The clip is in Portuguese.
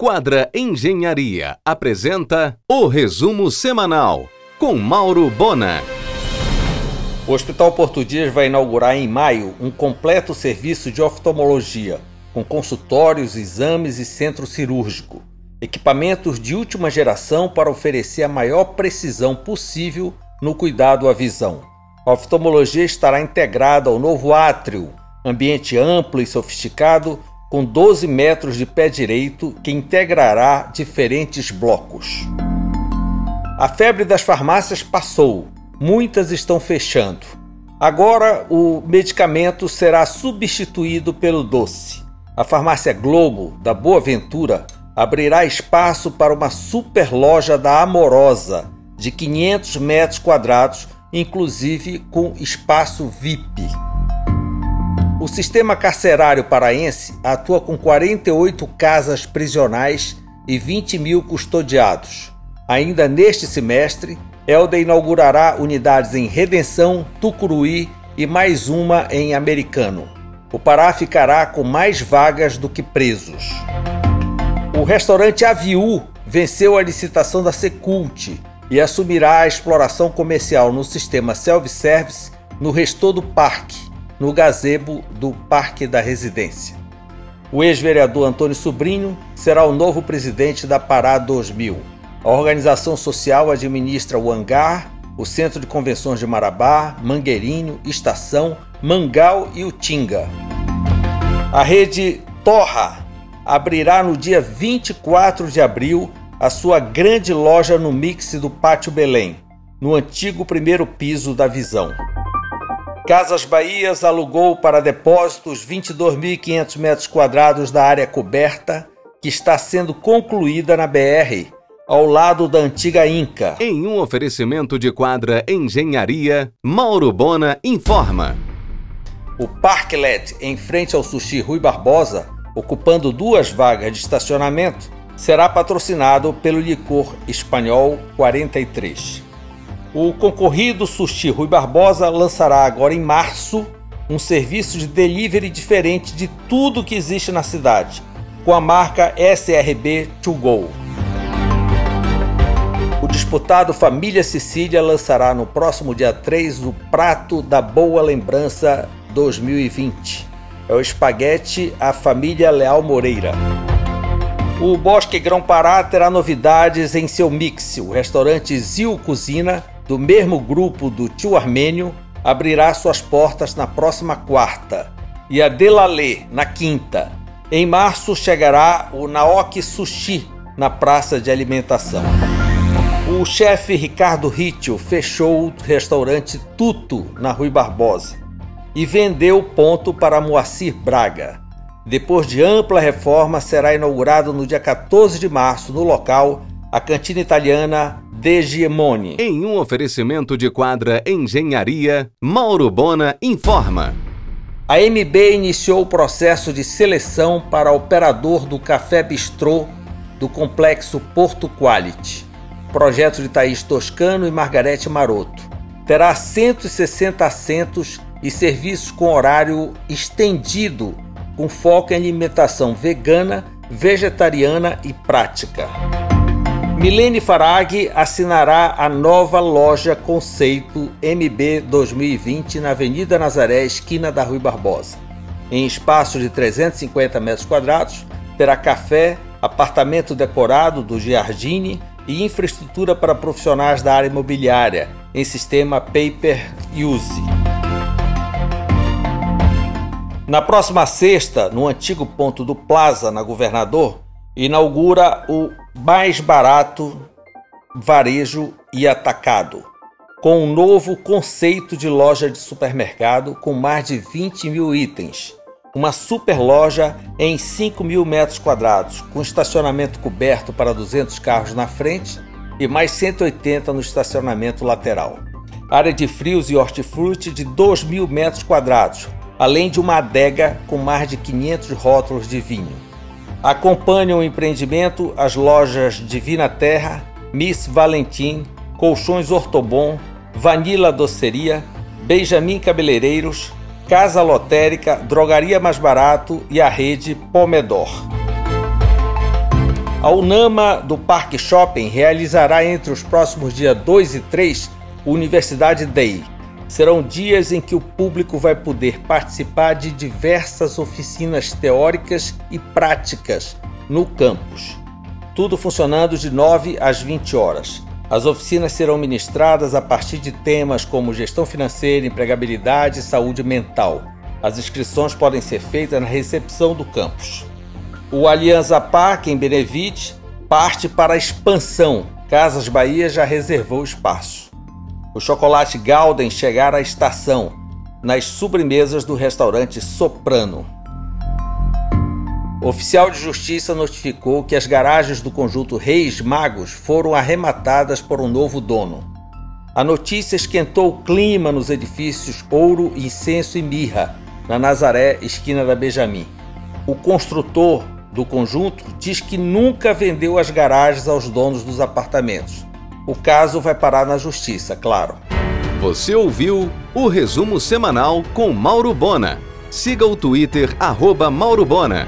Quadra Engenharia apresenta o resumo semanal com Mauro Bona. O Hospital Porto Dias vai inaugurar em maio um completo serviço de oftalmologia, com consultórios, exames e centro cirúrgico. Equipamentos de última geração para oferecer a maior precisão possível no cuidado à visão. A oftalmologia estará integrada ao novo átrio, ambiente amplo e sofisticado, com 12 metros de pé direito, que integrará diferentes blocos. A febre das farmácias passou, muitas estão fechando. Agora o medicamento será substituído pelo doce. A farmácia Globo, da Boa Ventura, abrirá espaço para uma super loja da Amorosa, de 500 metros quadrados, inclusive com espaço VIP. O sistema carcerário paraense atua com 48 casas prisionais e 20 mil custodiados. Ainda neste semestre, Helder inaugurará unidades em Redenção, Tucuruí e mais uma em Americano. O Pará ficará com mais vagas do que presos. O restaurante Aviu venceu a licitação da Secult e assumirá a exploração comercial no sistema self-service no restor do parque, no gazebo do Parque da Residência. O ex-vereador Antônio Sobrinho será o novo presidente da Pará 2000. A organização social administra o hangar, o Centro de Convenções de Marabá, Mangueirinho, Estação, Mangal e Utinga. A rede Torra abrirá no dia 24 de abril a sua grande loja no mix do Pátio Belém, no antigo primeiro piso da Visão. Casas Bahias alugou para depósitos 22.500 metros quadrados da área coberta, que está sendo concluída na BR, ao lado da antiga Inca. Em um oferecimento de quadra Engenharia, Mauro Bona informa. O Parklet, em frente ao Sushi Rui Barbosa, ocupando duas vagas de estacionamento, será patrocinado pelo licor espanhol 43. O concorrido Sushi Rui Barbosa lançará agora em março um serviço de delivery diferente de tudo que existe na cidade, com a marca SRB To Go. O disputado Família Sicília lançará no próximo dia 3 o Prato da Boa Lembrança 2020. É o espaguete A Família Leal Moreira. O Bosque Grão Pará terá novidades em seu mix. O restaurante Zil Cozinha, do mesmo grupo do Tio Armênio, abrirá suas portas na próxima quarta. E a Delalê, na quinta. Em março chegará o Naoki Sushi, na praça de alimentação. O chefe Ricardo Ritio fechou o restaurante Tuto, na Rui Barbosa, e vendeu o ponto para Moacir Braga. Depois de ampla reforma, será inaugurado no dia 14 de março, no local, a cantina italiana De Giemoni. Em um oferecimento de quadra Engenharia, Mauro Bona informa. A MB iniciou o processo de seleção para operador do Café Bistrô do complexo Porto Quality. Projeto de Thaís Toscano e Margarete Maroto. Terá 160 assentos e serviços com horário estendido com foco em alimentação vegana, vegetariana e prática. Milene Farag assinará a nova loja Conceito MB 2020 na Avenida Nazaré, esquina da Rui Barbosa. Em espaço de 350 metros quadrados, terá café, apartamento decorado do Giardini e infraestrutura para profissionais da área imobiliária em sistema Paper Use. Na próxima sexta, no antigo ponto do Plaza, na Governador, inaugura o mais barato varejo e atacado, com um novo conceito de loja de supermercado com mais de 20 mil itens. Uma super loja em 5 mil metros quadrados, com estacionamento coberto para 200 carros na frente e mais 180 no estacionamento lateral. Área de frios e hortifruti de 2 mil metros quadrados, além de uma adega com mais de 500 rótulos de vinho. Acompanham o empreendimento as lojas Divina Terra, Miss Valentim, Colchões Ortobon, Vanilla Doceria, Benjamin Cabeleireiros, Casa Lotérica, Drogaria Mais Barato e a rede Pomedor. A Unama do Parque Shopping realizará entre os próximos dias 2 e 3 o Universidade Day. Serão dias em que o público vai poder participar de diversas oficinas teóricas e práticas no campus. Tudo funcionando de 9 às 20 horas. As oficinas serão ministradas a partir de temas como gestão financeira, empregabilidade e saúde mental. As inscrições podem ser feitas na recepção do campus. O Aliança Parque, em Benevite, parte para a expansão. Casas Bahia já reservou espaço. O chocolate Galden chegará à estação, nas sobremesas do restaurante Soprano. O oficial de justiça notificou que as garagens do conjunto Reis Magos foram arrematadas por um novo dono. A notícia esquentou o clima nos edifícios Ouro, Incenso e Mirra, na Nazaré, esquina da Benjamin. O construtor do conjunto diz que nunca vendeu as garagens aos donos dos apartamentos. O caso vai parar na justiça, claro. Você ouviu o resumo semanal com Mauro Bona. Siga o Twitter, arroba Mauro Bona.